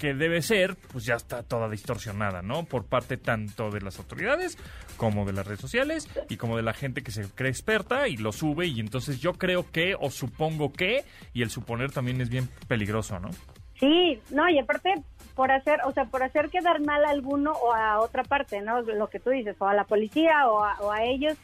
que debe ser, pues ya está toda distorsionada, ¿no? Por parte tanto de las autoridades como de las redes sociales y como de la gente que se cree experta y lo sube y entonces yo creo que o supongo que y el suponer también es bien peligroso, ¿no? Sí, no, y aparte por hacer, o sea, por hacer quedar mal a alguno o a otra parte, ¿no? Lo que tú dices, o a la policía o a, o a ellos.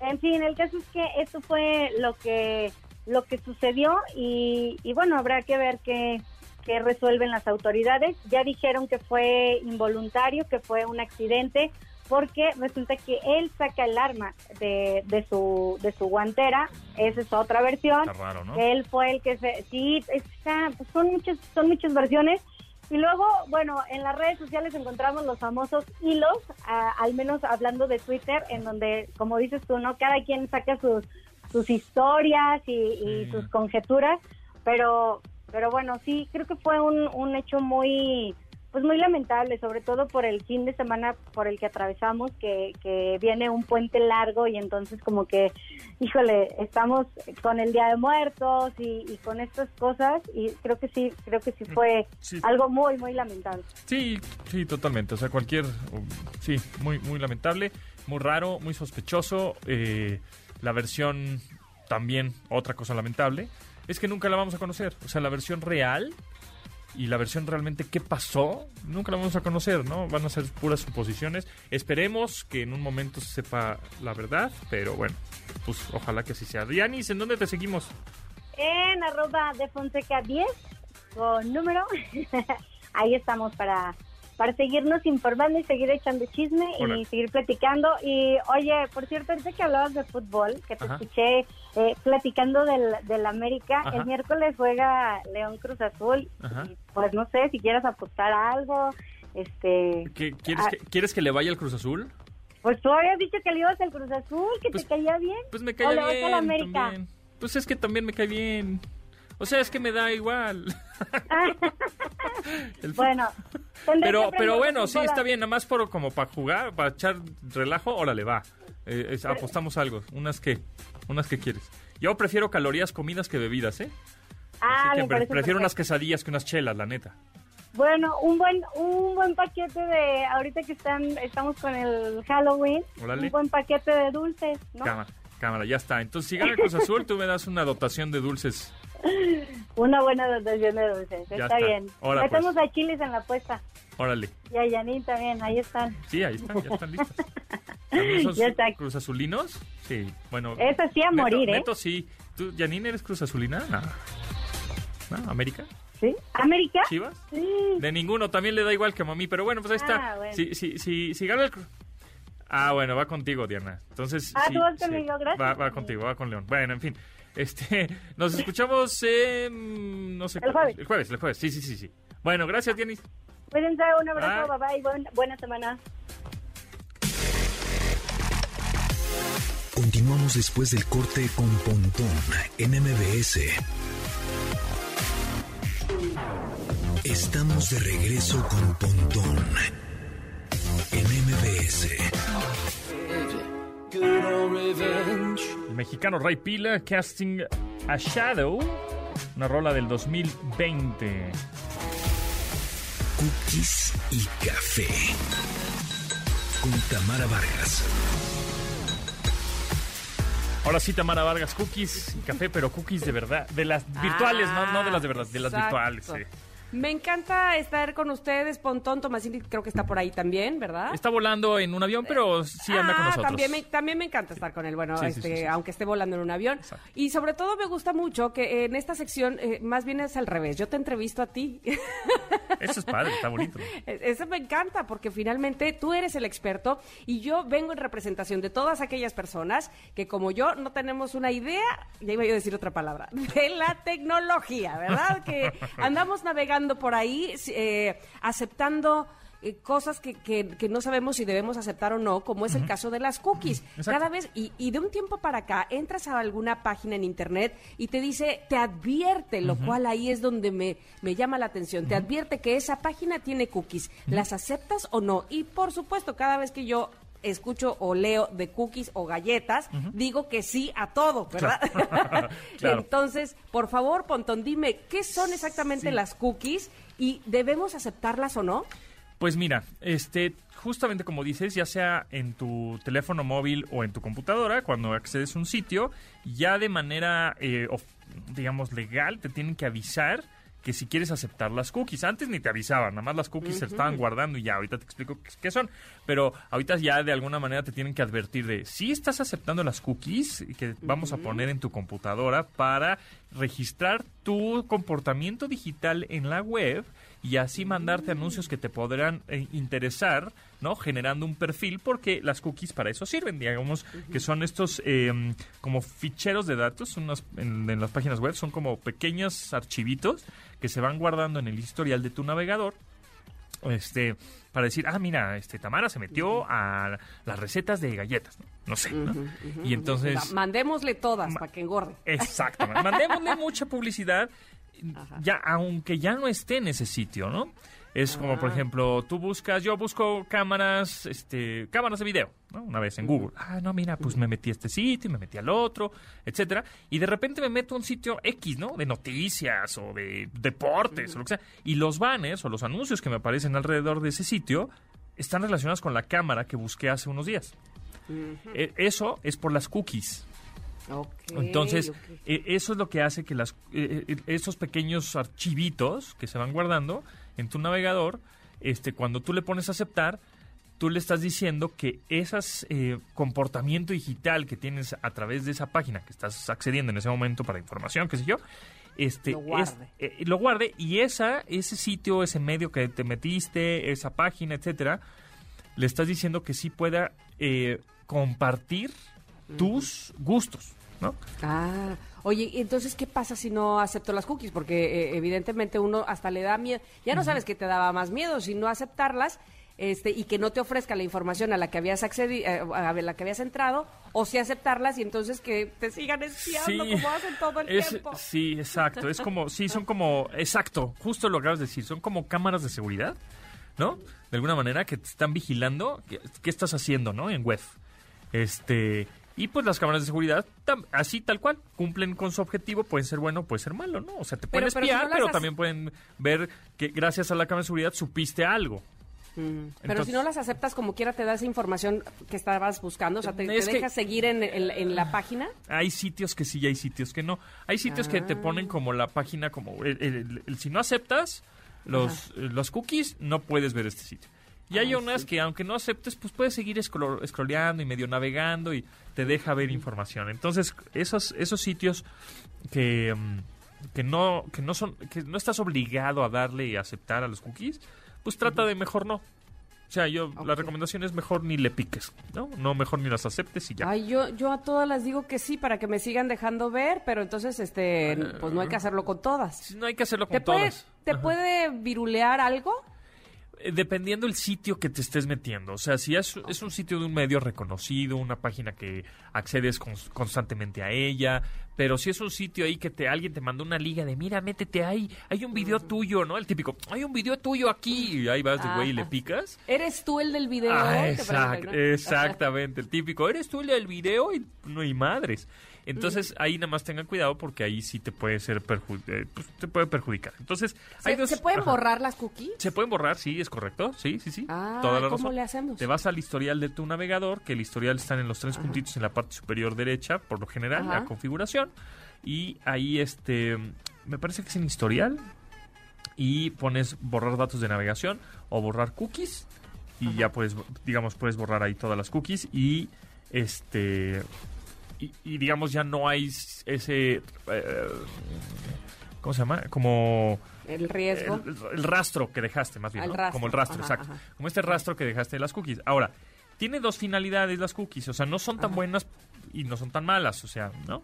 En fin, el caso es que esto fue lo que lo que sucedió y, y bueno, habrá que ver qué, qué resuelven las autoridades. Ya dijeron que fue involuntario, que fue un accidente, porque resulta que él saca el arma de, de su de su guantera, esa es otra versión. Está raro, ¿no? Él fue el que se... Sí, está, son, muchas, son muchas versiones. Y luego, bueno, en las redes sociales encontramos los famosos hilos, ah, al menos hablando de Twitter, en donde, como dices tú, ¿no? Cada quien saca sus, sus historias y, y sus conjeturas, pero, pero bueno, sí, creo que fue un, un hecho muy pues muy lamentable, sobre todo por el fin de semana por el que atravesamos, que, que viene un puente largo y entonces como que, híjole, estamos con el Día de Muertos y, con estas cosas y creo que sí, creo que sí fue algo muy, muy lamentable. Sí, sí, totalmente, o sea, cualquier, sí, muy, muy lamentable, muy raro, muy sospechoso, eh, la versión también, otra cosa lamentable, es que nunca la vamos a conocer, o sea, la versión real y la versión realmente qué pasó, nunca la vamos a conocer, ¿no? Van a ser puras suposiciones. Esperemos que en un momento se sepa la verdad, pero bueno, pues ojalá que así sea. Dianis, ¿en dónde te seguimos? En arroba de Fonseca 10 con número. Ahí estamos para para seguirnos informando y seguir echando chisme y seguir platicando. Y oye, por cierto, ahorita que hablabas de fútbol, que te escuché eh, platicando del, del América, el miércoles juega León Cruz Azul. pues no sé si quieres apostar algo. Este, quieres, que, ¿Quieres que le vaya al Cruz Azul? Pues tú habías dicho que le ibas al Cruz Azul, que te pues, caía bien. Pues me caía bien. América? Pues es que también me cae bien. O sea, es que me da igual. bueno, pero pero bueno, sí, está bien, nada más por como para jugar, para echar relajo, órale, va. Eh, apostamos algo, unas que unas que quieres. Yo prefiero calorías comidas que bebidas, ¿eh? Ah, Así que prefiero unas quesadillas que unas chelas, la neta. Bueno, un buen un buen paquete de ahorita que están estamos con el Halloween, un buen paquete de dulces, ¿no? Cámara, cámara, ya está. Entonces, si gana Cruz Azul, tú me das una dotación de dulces una buena dotación de dulces, está, bien. Metemos pues. a chiles en la puesta. Órale. Y a Yanin también, ahí están. Sí, ahí están, ya están listos. ¿También ya está. cruz azulinos? Sí, bueno. Eso sí a morir, ¿eh? Neto, sí. ¿Tú, Yanin, eres cruz azulina? No. ¿No? ¿América? ¿Sí? ¿América? ¿Chivas? Sí. De ninguno, también le da igual que a mí, pero bueno, pues ahí está. Ah, si, si, si, si gana el... Ah, bueno, va contigo, Diana. Entonces, ah, tú vas conmigo, gracias. Va, va contigo, va con León. Bueno, en fin. Este, nos escuchamos no sé, el jueves. El jueves, el jueves. Sí, sí, sí, sí. Bueno, gracias, Dianis. Cuídense, un abrazo, bye bye, buena semana. Continuamos después del corte con Pontón en MBS. Estamos de regreso con Pontón en MBS. El mexicano Ray Pila, Casting a Shadow, una rola del 2020. Cookies y café. Con Tamara Vargas. Ahora sí, Tamara Vargas, cookies y café, pero cookies de verdad. De las virtuales, no, no de las de verdad, de las virtuales. Sí. Me encanta estar con ustedes. Pontón Tomasini creo que está por ahí también, ¿verdad? Está volando en un avión, pero sí anda con ah, nosotros. También me, también me encanta estar con él, bueno, este, aunque esté volando en un avión. Y sobre todo me gusta mucho que en esta sección eh, más bien es al revés. Yo te entrevisto a ti. Eso es padre, está bonito. E, eso me encanta porque finalmente tú eres el experto y yo vengo en representación de todas aquellas personas que como yo no tenemos una idea, ya iba a decir otra palabra, de la tecnología, ¿verdad? que andamos navegando por ahí eh, aceptando eh, cosas que, que, no sabemos si debemos aceptar o no, como es el caso de las cookies. Cada vez, y, y, de un tiempo para acá, entras a alguna página en internet y te dice, te advierte, lo cual ahí es donde me, me llama la atención, te advierte que esa página tiene cookies, ¿las aceptas o no? Y por supuesto, cada vez que yo escucho o leo de cookies o galletas, digo que sí a todo, ¿verdad? Entonces, por favor, Pontón, dime, ¿qué son exactamente las cookies y debemos aceptarlas o no? Pues mira, este, justamente como dices, ya sea en tu teléfono móvil o en tu computadora, cuando accedes a un sitio, ya de manera, eh, digamos, legal, te tienen que avisar que si quieres aceptar las cookies. Antes ni te avisaban, nada más las cookies se estaban guardando y ya, ahorita te explico qué, son. Pero ahorita ya de alguna manera te tienen que advertir de si estás aceptando las cookies que vamos a poner en tu computadora para registrar tu comportamiento digital en la web y así mandarte anuncios que te podrán eh, interesar, ¿no? Generando un perfil porque las cookies para eso sirven, digamos, que son estos em, como ficheros de datos unas, en, las páginas web, son como pequeños archivitos que se van guardando en el historial de tu navegador este para decir, ah, mira, este Tamara se metió a las recetas de galletas, no, sé, Y entonces... Mandémosle todas para que engorde. Exactamente, mandémosle mucha publicidad ya aunque ya no esté en ese sitio, ¿no? Es como, por Ah. ejemplo, tú buscas, yo busco cámaras, este, cámaras de video, ¿no? Una vez en Google. Ah, no, mira, pues me metí a este sitio, y me metí al otro, etcétera. Y de repente me meto a un sitio X, ¿no? De noticias o de deportes o lo que sea. Y los banners o los anuncios que me aparecen alrededor de ese sitio están relacionados con la cámara que busqué hace unos días. E- Eso es por las cookies. Entonces, eh, eso es lo que hace que las, eh, eh, esos pequeños archivitos que se van guardando en tu navegador, este, cuando tú le pones a aceptar, tú le estás diciendo que ese comportamiento digital que tienes a través de esa página que estás accediendo en ese momento para información, qué sé yo, este, Lo es- guarde. eh, lo guarde y esa, ese sitio, ese medio que te metiste, esa página, etcétera, le estás diciendo que sí pueda eh, compartir tus gustos, ¿no? Ah, oye, ¿y entonces, ¿qué pasa si no acepto las cookies? Porque eh, evidentemente uno hasta le da miedo. Ya no sabes qué te daba más miedo, si no aceptarlas este, y que no te ofrezca la información a la que habías accedido, a la que habías entrado, o si aceptarlas y entonces que te sigan espiando como hacen todo el es- tiempo. Sí, exacto. Es como, sí, son como, exacto, justo lo que acabas de decir, son como cámaras de seguridad, ¿no? De alguna manera que te están vigilando qué, qué estás haciendo, ¿no? En web. Este, y pues las cámaras de seguridad, tam- así tal cual, cumplen con su objetivo, pueden ser bueno, puede ser malo, ¿no? O sea, te pueden Pero- pero si espiar, no pero también pueden ver que gracias a la cámara de seguridad supiste algo. Mm. Pero si no las aceptas como quiera, te da esa información que estabas buscando, o sea, te, te Es que- dejas seguir en, en- en la página. Hay sitios que sí y hay sitios que no. Hay sitios que te ponen como la página, como el, el- el- si no aceptas los, los cookies, no puedes ver este sitio. Y hay unas que aunque no aceptes, pues puedes seguir scroll- scrolleando y medio navegando y te deja ver información. Entonces, esos, esos sitios que, mm, que no, que no son, que no estás obligado a darle y aceptar a los cookies, pues trata de mejor no. O sea, yo, la recomendación es mejor ni le piques, ¿no? No, mejor ni las aceptes y ya. Ay, yo, yo a todas las digo que sí para que me sigan dejando ver, pero entonces, este, pues no hay que hacerlo con todas. No hay que hacerlo con ¿Te puede, todas. ¿te puede virulear algo? Eh, Dependiendo el sitio que te estés metiendo. O sea, si es, es un sitio de un medio reconocido, una página que accedes cons- constantemente a ella, pero si es un sitio ahí que te alguien te mandó una liga de mira, métete ahí, hay un video tuyo, ¿no? El típico, hay un video tuyo aquí, y ahí vas de güey y le picas. ¿Eres tú el del video? Ah, exactamente, el típico, eres tú el del video y no hay madres. Entonces ahí nada más tengan cuidado porque ahí sí te puede ser perju- eh, pues, te puede perjudicar. Entonces, hay ¿Se, dos se pueden ajá. borrar las cookies? Se pueden borrar, sí, es correcto. Sí, sí, sí. Ah, Toda la ¿cómo razón. le hacemos? Te vas al historial de tu navegador, que el historial está en los tres puntitos en la parte superior derecha, por lo general, Ajá. la configuración. Y ahí, este, me parece que es en historial. Y pones borrar datos de navegación o borrar cookies. Y ya puedes, digamos, puedes borrar ahí todas las cookies. Y, este, y, y digamos, ya no hay ese, eh, ¿cómo se llama? Como El riesgo. el, el rastro que dejaste, más bien, ¿no? rastro, Como el rastro, ajá, exacto. ajá. Como este rastro que dejaste de las cookies. Ahora, tiene dos finalidades las cookies, o sea, no son tan buenas y no son tan malas, o sea, ¿no?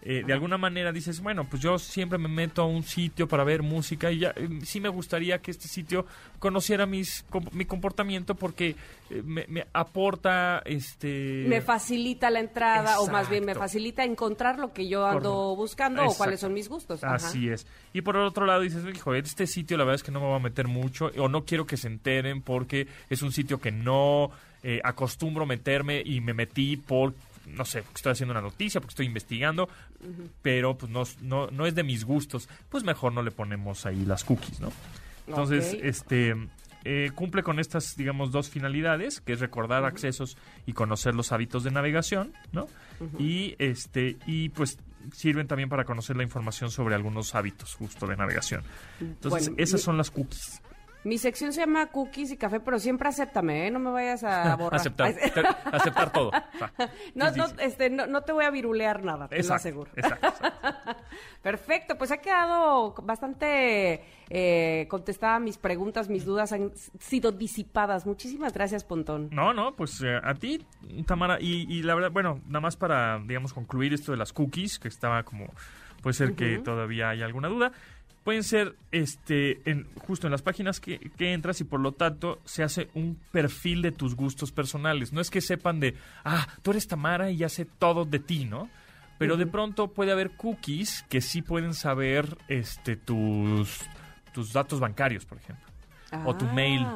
Eh, de alguna manera dices, bueno, pues yo siempre me meto a un sitio para ver música y ya eh, sí me gustaría que este sitio conociera mis, com- mi comportamiento porque eh, me, me aporta este me facilita la entrada, o más bien me facilita encontrar lo que yo ando Correcto. buscando o cuáles son mis gustos. Ajá. Así es. Y por el otro lado dices, hijo, este sitio la verdad es que no me va a meter mucho o no quiero que se enteren porque es un sitio que no eh, acostumbro meterme y me metí por, no sé, porque estoy haciendo una noticia, porque estoy investigando, pero pues no, no, no es de mis gustos. Pues mejor no le ponemos ahí las cookies, ¿no? Entonces, este... eh, cumple con estas, digamos, dos finalidades, que es recordar accesos y conocer los hábitos de navegación, ¿no? Y este y pues sirven también para conocer la información sobre algunos hábitos justo de navegación. Entonces, Bueno, esas son las cookies. Mi sección se llama cookies y café, pero siempre acéptame, ¿eh? No me vayas a borrar. aceptar, te- aceptar todo. No, no, este, no, no te voy a virulear nada, te lo aseguro. exacto, exacto. Perfecto, pues ha quedado bastante eh, contestada mis preguntas, mis dudas han sido disipadas. Muchísimas gracias, Pontón. No, no, pues eh, a ti, Tamara, y, y la verdad, bueno, nada más para, digamos, concluir esto de las cookies, que estaba como, puede ser que todavía hay alguna duda, pueden ser, este, en, justo en las páginas que, que entras y por lo tanto se hace un perfil de tus gustos personales. No es que sepan de, ah, tú eres Tamara y ya sé todo de ti, ¿no? Pero de pronto puede haber cookies que sí pueden saber, este, tus, tus datos bancarios, por ejemplo. o tu Ah. mail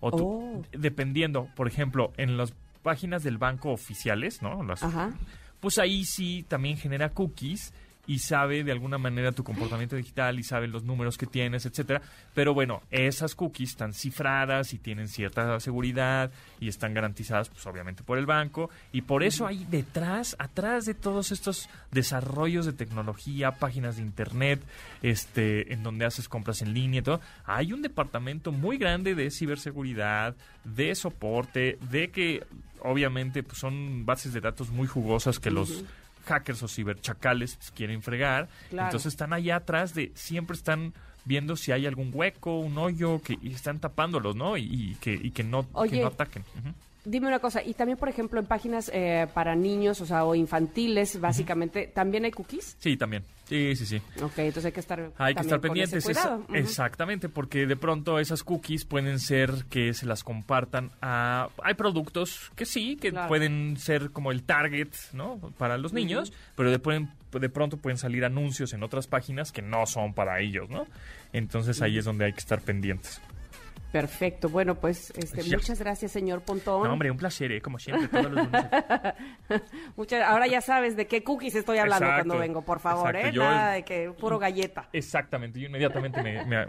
o tu, Oh. dependiendo, por ejemplo, en las páginas del banco oficiales, ¿no? Las- Ajá. pues ahí sí también genera cookies y sabe de alguna manera tu comportamiento digital y sabe los números que tienes, etcétera. Pero bueno, esas cookies están cifradas y tienen cierta seguridad y están garantizadas, pues obviamente por el banco. Y por eso hay detrás, atrás de todos estos desarrollos de tecnología, páginas de internet, este, en donde haces compras en línea y todo, hay un departamento muy grande de ciberseguridad, de soporte, de que obviamente pues, son bases de datos muy jugosas que los hackers o ciberchacales quieren fregar. Claro. Entonces están allá atrás de, siempre están viendo si hay algún hueco, un hoyo, que y están tapándolos, ¿no? Y, y que, y que, no, que no ataquen. Dime una cosa, y también, por ejemplo, en páginas eh, para niños, o sea, o infantiles, básicamente, ¿también hay cookies? Sí, también. Sí, sí, sí. Ok, entonces hay que estar Hay que estar ese pendientes. esa-. Exactamente, porque de pronto esas cookies pueden ser que se las compartan a... Hay productos que sí, que Claro. pueden ser como el target, ¿no? Para los niños, pero de, pueden- de pronto pueden salir anuncios en otras páginas que no son para ellos, ¿no? Entonces ahí es donde hay que estar pendientes. Perfecto, bueno, pues este, Ya. muchas gracias, señor Pontón. No, hombre, un placer, ¿eh? Como siempre, todos los lunes. Muchas- ahora ya sabes de qué cookies estoy hablando Exacto, cuando vengo, por favor, exacto. ¿eh? Yo- Nada de que puro galleta. Exactamente, yo inmediatamente me, me,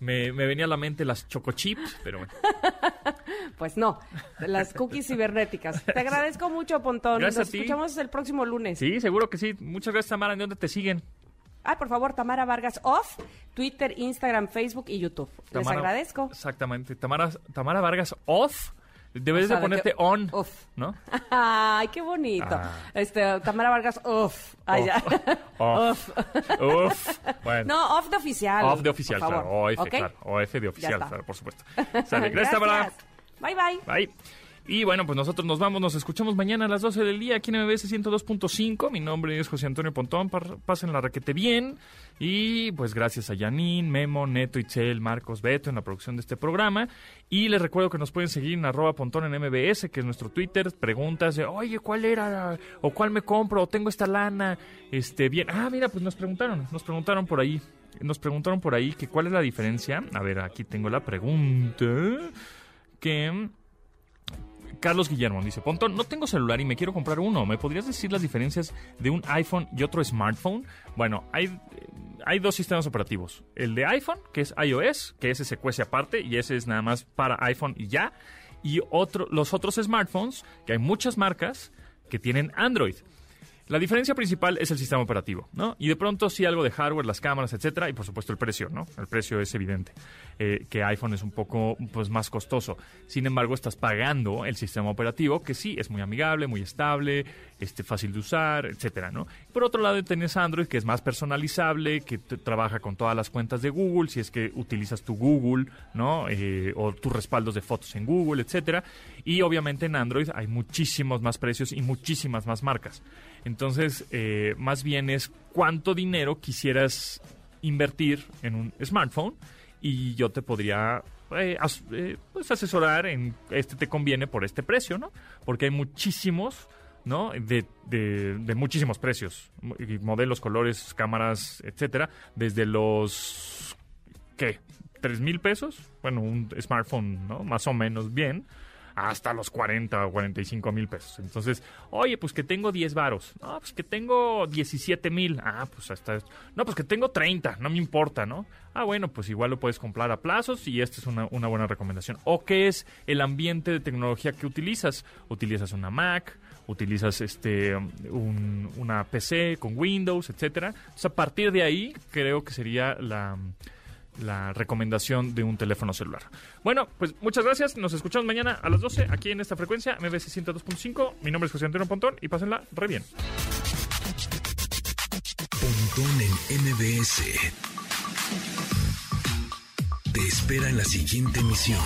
me- me- venía a la mente las chocochips, pero bueno. Pues no, las cookies cibernéticas. Te agradezco mucho, Pontón. Gracias Nos a ti. escuchamos el próximo lunes. Sí, seguro que sí. Muchas gracias, Tamara. ¿En dónde te siguen? Ah, por favor, Tamara Vargas Off, Twitter, Instagram, Facebook y YouTube. Les agradezco. Exactamente. Tamara, Tamara Vargas off. Debes O sea, de de ponerte que- on, off. ¿no? Ay, qué bonito. Ah. Este, Tamara Vargas Off. Ah, ya. Off. Off. Bueno. No, off de oficial. off de oficial, claro. OF, ¿Ok? claro. OF de oficial, claro, por supuesto. Sale. Gracias, Tamara. Bye, bye. Bye. Y bueno, pues nosotros nos vamos, nos escuchamos mañana a las 12 del día aquí en MBS 102.5. Mi nombre es José Antonio Pontón. Pasen la raquete bien. Y pues gracias a Janine, Memo, Neto, Itzel, Marcos, Beto en la producción de este programa. Y les recuerdo que nos pueden seguir en arroba Pontón en MBS, que es nuestro Twitter. Preguntas de, oye, ¿cuál era? ¿O cuál me compro? ¿O tengo esta lana? Este, bien. Ah, mira, pues nos preguntaron, nos preguntaron por ahí. Nos preguntaron por ahí que cuál es la diferencia. A ver, aquí tengo la pregunta. Que Carlos Guillermo dice, Pontón, no tengo celular y me quiero comprar uno. ¿Me podrías decir las diferencias de un iPhone y otro smartphone? Bueno, hay, eh, hay dos sistemas operativos. El de iPhone, que es iOS, que ese se cuece aparte y ese es nada más para iPhone y ya. Y otro, los otros smartphones, que hay muchas marcas que tienen Android. La diferencia principal es el sistema operativo, ¿no? Y de pronto sí algo de hardware, las cámaras, etcétera, y por supuesto el precio, ¿no? El precio es evidente, eh, que iPhone es un poco pues más costoso. Sin embargo, estás pagando el sistema operativo, que sí es muy amigable, muy estable, este, fácil de usar, etcétera, ¿no? Por otro lado, tienes Android, que es más personalizable, que trabaja con todas las cuentas de Google, si es que utilizas tu Google, ¿no? Eh, o tus respaldos de fotos en Google, etcétera. Y obviamente en Android hay muchísimos más precios y muchísimas más marcas. Entonces, eh, más bien es cuánto dinero quisieras invertir en un smartphone y yo te podría eh, eh, pues asesorar en este te conviene por este precio, ¿no? Porque hay muchísimos, ¿no? De, de- de muchísimos precios, modelos, colores, cámaras, etcétera, desde los ¿qué? ¿Tres mil pesos? Bueno, un smartphone, ¿no? Más o menos bien. Hasta los 40 o 45 mil pesos. Entonces, oye, pues que tengo 10 varos. No, pues que tengo 17 mil. Ah, pues hasta... No, pues que tengo 30. No me importa, ¿no? Ah, bueno, pues igual lo puedes comprar a plazos y esta es una, buena recomendación. ¿O qué es el ambiente de tecnología que utilizas? ¿Utilizas una Mac? ¿Utilizas este un- una PC con Windows, etcétera? Entonces, a partir de ahí, creo que sería la la recomendación de un teléfono celular. Bueno, pues muchas gracias. Nos escuchamos mañana a las 12 aquí en esta frecuencia, MBC 102.5. Mi nombre es José Antonio Pontón y pásenla re bien. Pontón en MBS. Te espera en la siguiente emisión.